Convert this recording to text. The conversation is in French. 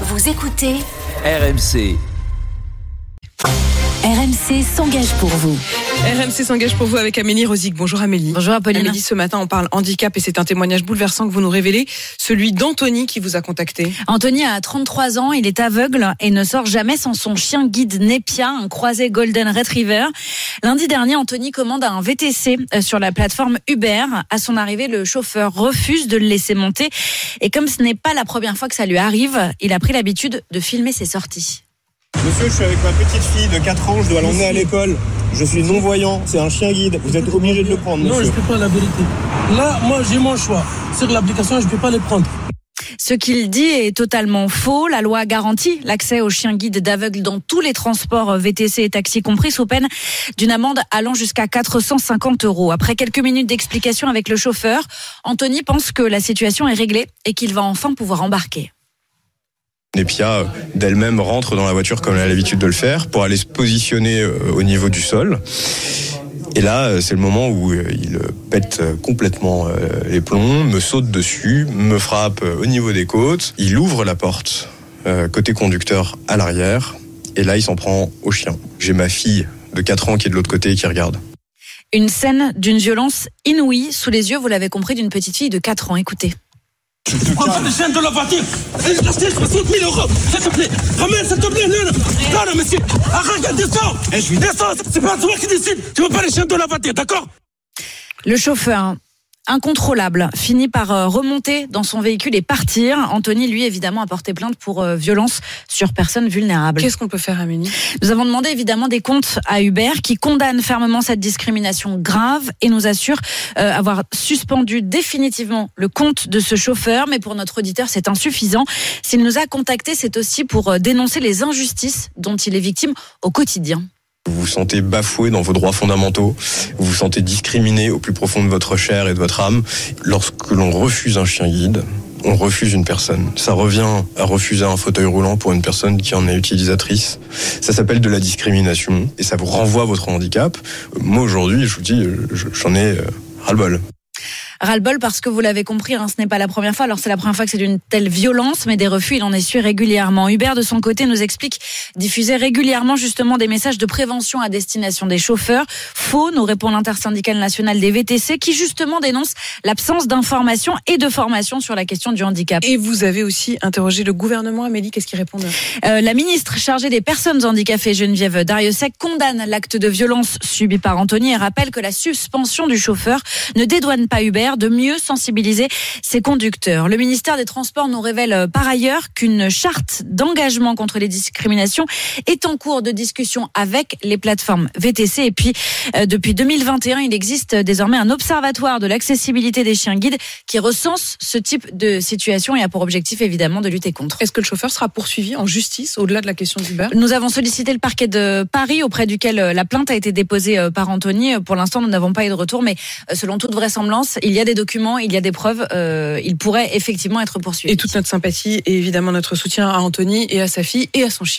Vous écoutez RMC. RMC s'engage pour vous. RMC s'engage pour vous avec Amélie Rosic. Bonjour Amélie. Bonjour Apolline. Amélie, ce matin on parle handicap et c'est un témoignage bouleversant que vous nous révélez, celui d'Anthony qui vous a contacté. Anthony a 33 ans, il est aveugle et ne sort jamais sans son chien guide Nepia, un croisé Golden Retriever. Lundi dernier, Anthony commande un VTC euh, sur la plateforme Uber. À son arrivée, le chauffeur refuse de le laisser monter et comme ce n'est pas la première fois que ça lui arrive, il a pris l'habitude de filmer ses sorties. Monsieur, je suis avec ma petite fille de 4 ans, je dois l'emmener à l'école. Je suis non-voyant, c'est un chien guide. Vous êtes obligé de le prendre, Non, je monsieur. peux pas la vérité. Là, moi, j'ai mon choix. Sur l'application, je peux pas les prendre. Ce qu'il dit est totalement faux. La loi garantit l'accès aux chiens guides d'aveugles dans tous les transports VTC et taxis compris sous peine d'une amende allant jusqu'à 450 euros. Après quelques minutes d'explication avec le chauffeur, Anthony pense que la situation est réglée et qu'il va enfin pouvoir embarquer. Nepia, euh, d'elle-même, rentre dans la voiture comme elle a l'habitude de le faire pour aller se positionner euh, au niveau du sol. Et là, euh, c'est le moment où il pète complètement les plombs, me saute dessus, me frappe au niveau des côtes. Il ouvre la porte côté conducteur à l'arrière. Et là, il s'en prend au chien. J'ai ma fille de 4 ans qui est de l'autre côté et qui regarde. Une scène d'une violence inouïe sous les yeux, vous l'avez compris, d'une petite fille de 4 ans. Écoutez. Prends les chaînes de la voiture. Je t'achète 60 000 euros. S'il te plaît. Ramène, s'il te plaît. Non, non. Non, non, monsieur. Arrête, descends. Descends. C'est pas toi qui décide. Tu veux pas les chaînes de la voiture, d'accord? Le chauffeur, incontrôlable, finit par euh, remonter dans son véhicule et partir. Anthony, lui, évidemment, a porté plainte pour euh, violence sur personnes vulnérables. Qu'est-ce qu'on peut faire Amélie? Nous avons demandé évidemment des comptes à Uber qui condamne fermement cette discrimination grave et nous assure euh, avoir suspendu définitivement le compte de ce chauffeur. Mais pour notre auditeur, c'est insuffisant. S'il nous a contacté, c'est aussi pour euh, dénoncer les injustices dont il est victime au quotidien. Vous vous sentez bafoué dans vos droits fondamentaux, vous vous sentez discriminé au plus profond de votre chair et de votre âme. Lorsque l'on refuse un chien guide, on refuse une personne. Ça revient à refuser un fauteuil roulant pour une personne qui en est utilisatrice. Ça s'appelle de la discrimination et ça vous renvoie à votre handicap. Moi aujourd'hui, je vous dis, je- j'en ai euh, ras-le-bol. Ras-le-bol parce que vous l'avez compris, hein, ce n'est pas la première fois. Alors c'est la première fois que c'est d'une telle violence, mais des refus, il en essuie régulièrement. Hubert, de son côté, nous explique diffuser régulièrement justement des messages de prévention à destination des chauffeurs. Faux, nous répond l'intersyndicale nationale des VTC, qui justement dénonce l'absence d'information et de formation sur la question du handicap. Et vous avez aussi interrogé le gouvernement Amélie, qu'est-ce qu'ils répondent? Euh, la ministre chargée des personnes handicapées, Geneviève Dariussec, condamne l'acte de violence subi par Anthony et rappelle que la suspension du chauffeur ne dédouane pas De mieux sensibiliser ses conducteurs. Le ministère des Transports nous révèle euh, par ailleurs qu'une charte d'engagement contre les discriminations est en cours de discussion avec les plateformes VTC. Et puis, euh, depuis 2021, il existe désormais un observatoire de l'accessibilité des chiens guides qui recense ce type de situation et a pour objectif évidemment de lutter contre. Est-ce que le chauffeur sera poursuivi en justice au-delà de la question d'Uber Nous avons sollicité le parquet de Paris auprès duquel euh, la plainte a été déposée par Anthony. Pour l'instant, nous n'avons pas eu de retour, mais selon toute vraisemblance, il y a des documents, il y a des preuves. euh, il pourrait effectivement être poursuivi. Et toute notre sympathie et évidemment notre soutien à Anthony et à sa fille et à son chien.